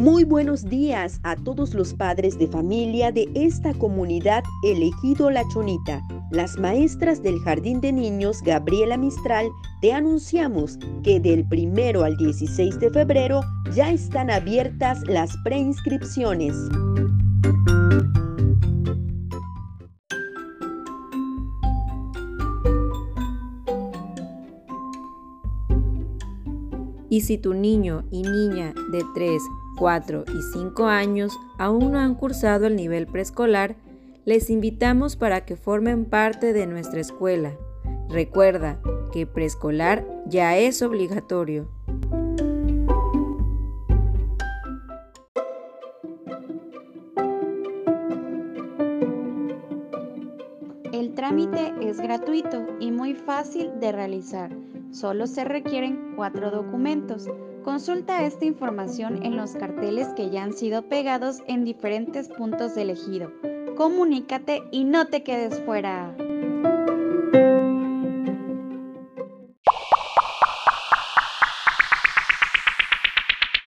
Muy buenos días a todos los padres de familia de esta comunidad elegido La Chonita. Las maestras del Jardín de Niños Gabriela Mistral te anunciamos que del primero al 16 de febrero ya están abiertas las preinscripciones. Y si tu niño y niña de 3, 4 y 5 años aún no han cursado el nivel preescolar, les invitamos para que formen parte de nuestra escuela. Recuerda que preescolar ya es obligatorio. El trámite es gratuito y muy fácil de realizar. Solo se requieren cuatro documentos. Consulta esta información en los carteles que ya han sido pegados en diferentes puntos del ejido. Comunícate y no te quedes fuera.